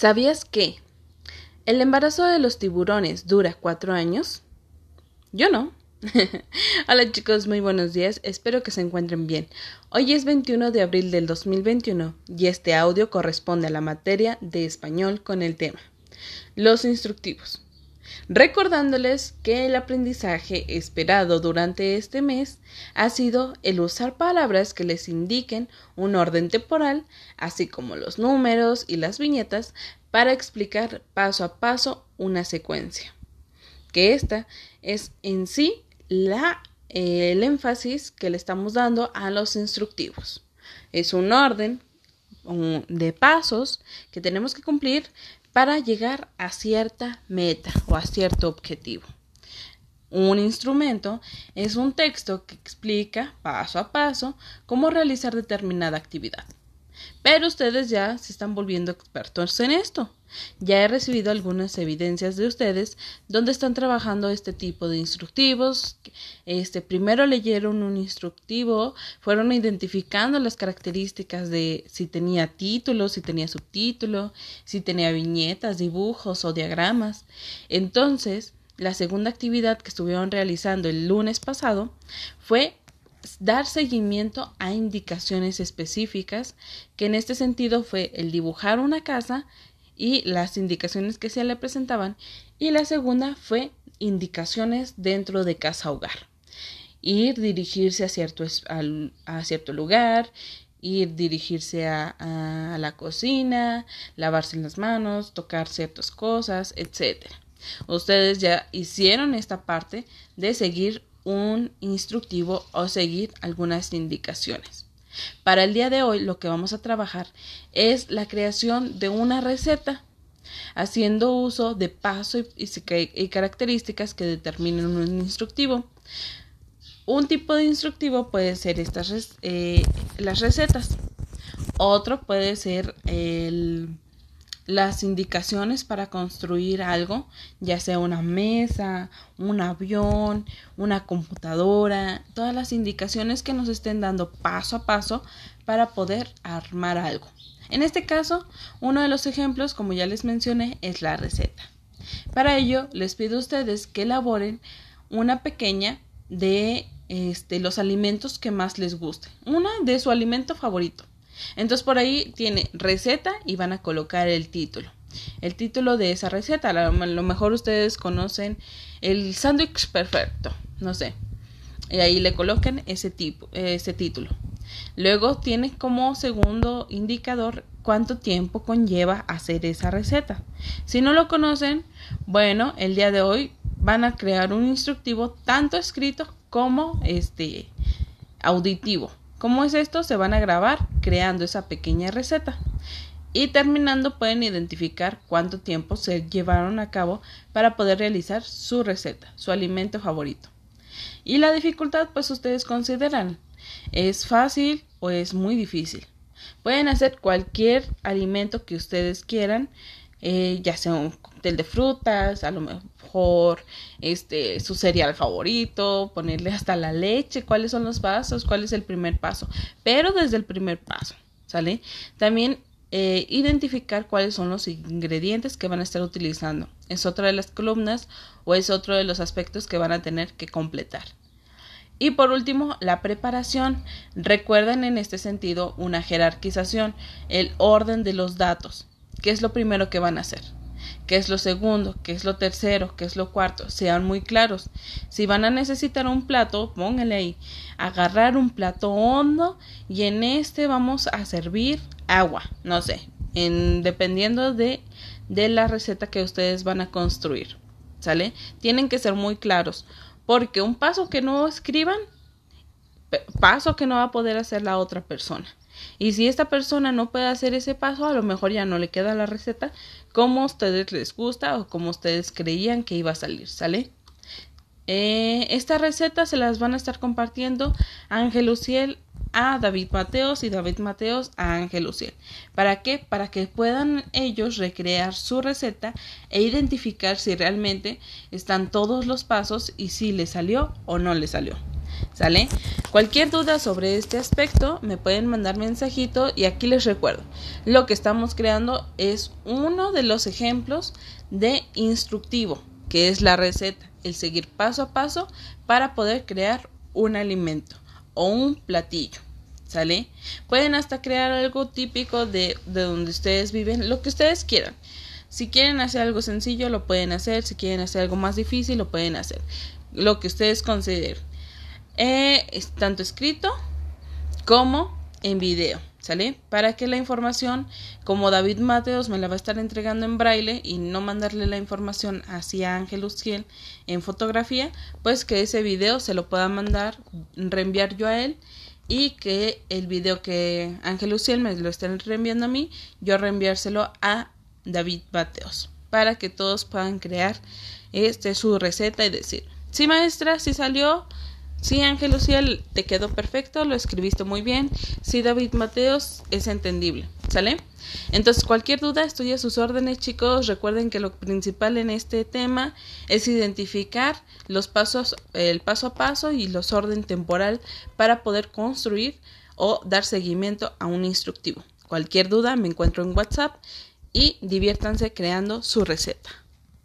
¿Sabías que el embarazo de los tiburones dura cuatro años? Yo no. Hola chicos, muy buenos días, espero que se encuentren bien. Hoy es 21 de abril del 2021 y este audio corresponde a la materia de español con el tema Los instructivos recordándoles que el aprendizaje esperado durante este mes ha sido el usar palabras que les indiquen un orden temporal, así como los números y las viñetas, para explicar paso a paso una secuencia. Que esta es en sí la, el énfasis que le estamos dando a los instructivos. Es un orden de pasos que tenemos que cumplir para llegar a cierta meta o a cierto objetivo. Un instrumento es un texto que explica paso a paso cómo realizar determinada actividad. Pero ustedes ya se están volviendo expertos en esto. Ya he recibido algunas evidencias de ustedes donde están trabajando este tipo de instructivos. Este, primero leyeron un instructivo, fueron identificando las características de si tenía título, si tenía subtítulo, si tenía viñetas, dibujos o diagramas. Entonces, la segunda actividad que estuvieron realizando el lunes pasado fue dar seguimiento a indicaciones específicas, que en este sentido fue el dibujar una casa y las indicaciones que se le presentaban, y la segunda fue indicaciones dentro de casa hogar. Ir dirigirse a cierto, lugar, ir dirigirse a, a, la cocina, lavarse las manos, tocar ciertas cosas, etc. Ustedes ya hicieron esta parte de seguir un instructivo o seguir algunas indicaciones. Para el día de hoy lo que vamos a trabajar es la creación de una receta haciendo uso de pasos y, características que determinen un instructivo. Un tipo de instructivo puede ser estas eh, las recetas. Otro puede ser el las indicaciones para construir algo, ya sea una mesa, un avión, una computadora, todas las indicaciones que nos estén dando paso a paso para poder armar algo. En este caso, uno de los ejemplos, como ya les mencioné, es la receta. Para ello, les pido a ustedes que elaboren una pequeña de este, los alimentos que más les guste, una de su alimento favorito. Entonces por ahí tiene receta y van a colocar el título. El título de esa receta, a lo mejor ustedes conocen el sándwich perfecto, no sé. Y ahí le coloquen ese tipo, ese título. Luego tiene como segundo indicador cuánto tiempo conlleva hacer esa receta. Si no lo conocen, bueno, el día de hoy van a crear un instructivo tanto escrito como este auditivo. ¿Cómo es esto? Se van a grabar creando esa pequeña receta. Y terminando pueden identificar cuánto tiempo se llevaron a cabo para poder realizar su receta, su alimento favorito. Y la dificultad pues ustedes consideran, ¿es fácil o es muy difícil? Pueden hacer cualquier alimento que ustedes quieran, eh, ya sea un cóctel de frutas, a lo mejor este su cereal favorito, ponerle hasta la leche, cuáles son los pasos, cuál es el primer paso, pero desde el primer paso, ¿sale? También eh, identificar cuáles son los ingredientes que van a estar utilizando. Es otra de las columnas o es otro de los aspectos que van a tener que completar. Y por último, la preparación. Recuerden en este sentido una jerarquización, el orden de los datos. ¿Qué es lo primero que van a hacer? ¿Qué es lo segundo? ¿Qué es lo tercero? ¿Qué es lo cuarto? Sean muy claros. Si van a necesitar un plato, pónganle ahí. Agarrar un plato hondo y en este vamos a servir agua. No sé, en, dependiendo de, de la receta que ustedes van a construir. ¿Sale? Tienen que ser muy claros. Porque un paso que no escriban, paso que no va a poder hacer la otra persona. Y si esta persona no puede hacer ese paso, a lo mejor ya no le queda la receta como a ustedes les gusta o como ustedes creían que iba a salir, ¿sale? Eh, esta receta se las van a estar compartiendo Ángel Luciel a David Mateos y David Mateos a Ángel Luciel. ¿Para qué? Para que puedan ellos recrear su receta e identificar si realmente están todos los pasos y si le salió o no le salió. ¿Sale? Cualquier duda sobre este aspecto me pueden mandar mensajito y aquí les recuerdo, lo que estamos creando es uno de los ejemplos de instructivo, que es la receta, el seguir paso a paso para poder crear un alimento o un platillo. ¿Sale? Pueden hasta crear algo típico de, de donde ustedes viven, lo que ustedes quieran. Si quieren hacer algo sencillo, lo pueden hacer. Si quieren hacer algo más difícil, lo pueden hacer. Lo que ustedes consideren. Eh, tanto escrito como en video. ¿Sale? Para que la información, como David Mateos me la va a estar entregando en braille y no mandarle la información hacia Ángel Uciel en fotografía, pues que ese video se lo pueda mandar, reenviar yo a él y que el video que Ángel Uciel me lo esté reenviando a mí, yo reenviárselo a David Mateos para que todos puedan crear este su receta y decir, sí maestra, sí salió, sí Ángel Luciel, te quedó perfecto, lo escribiste muy bien, sí David Mateos, es entendible, ¿sale? Entonces cualquier duda estoy a sus órdenes chicos, recuerden que lo principal en este tema es identificar los pasos, el paso a paso y los orden temporal para poder construir o dar seguimiento a un instructivo. Cualquier duda me encuentro en WhatsApp y diviértanse creando su receta.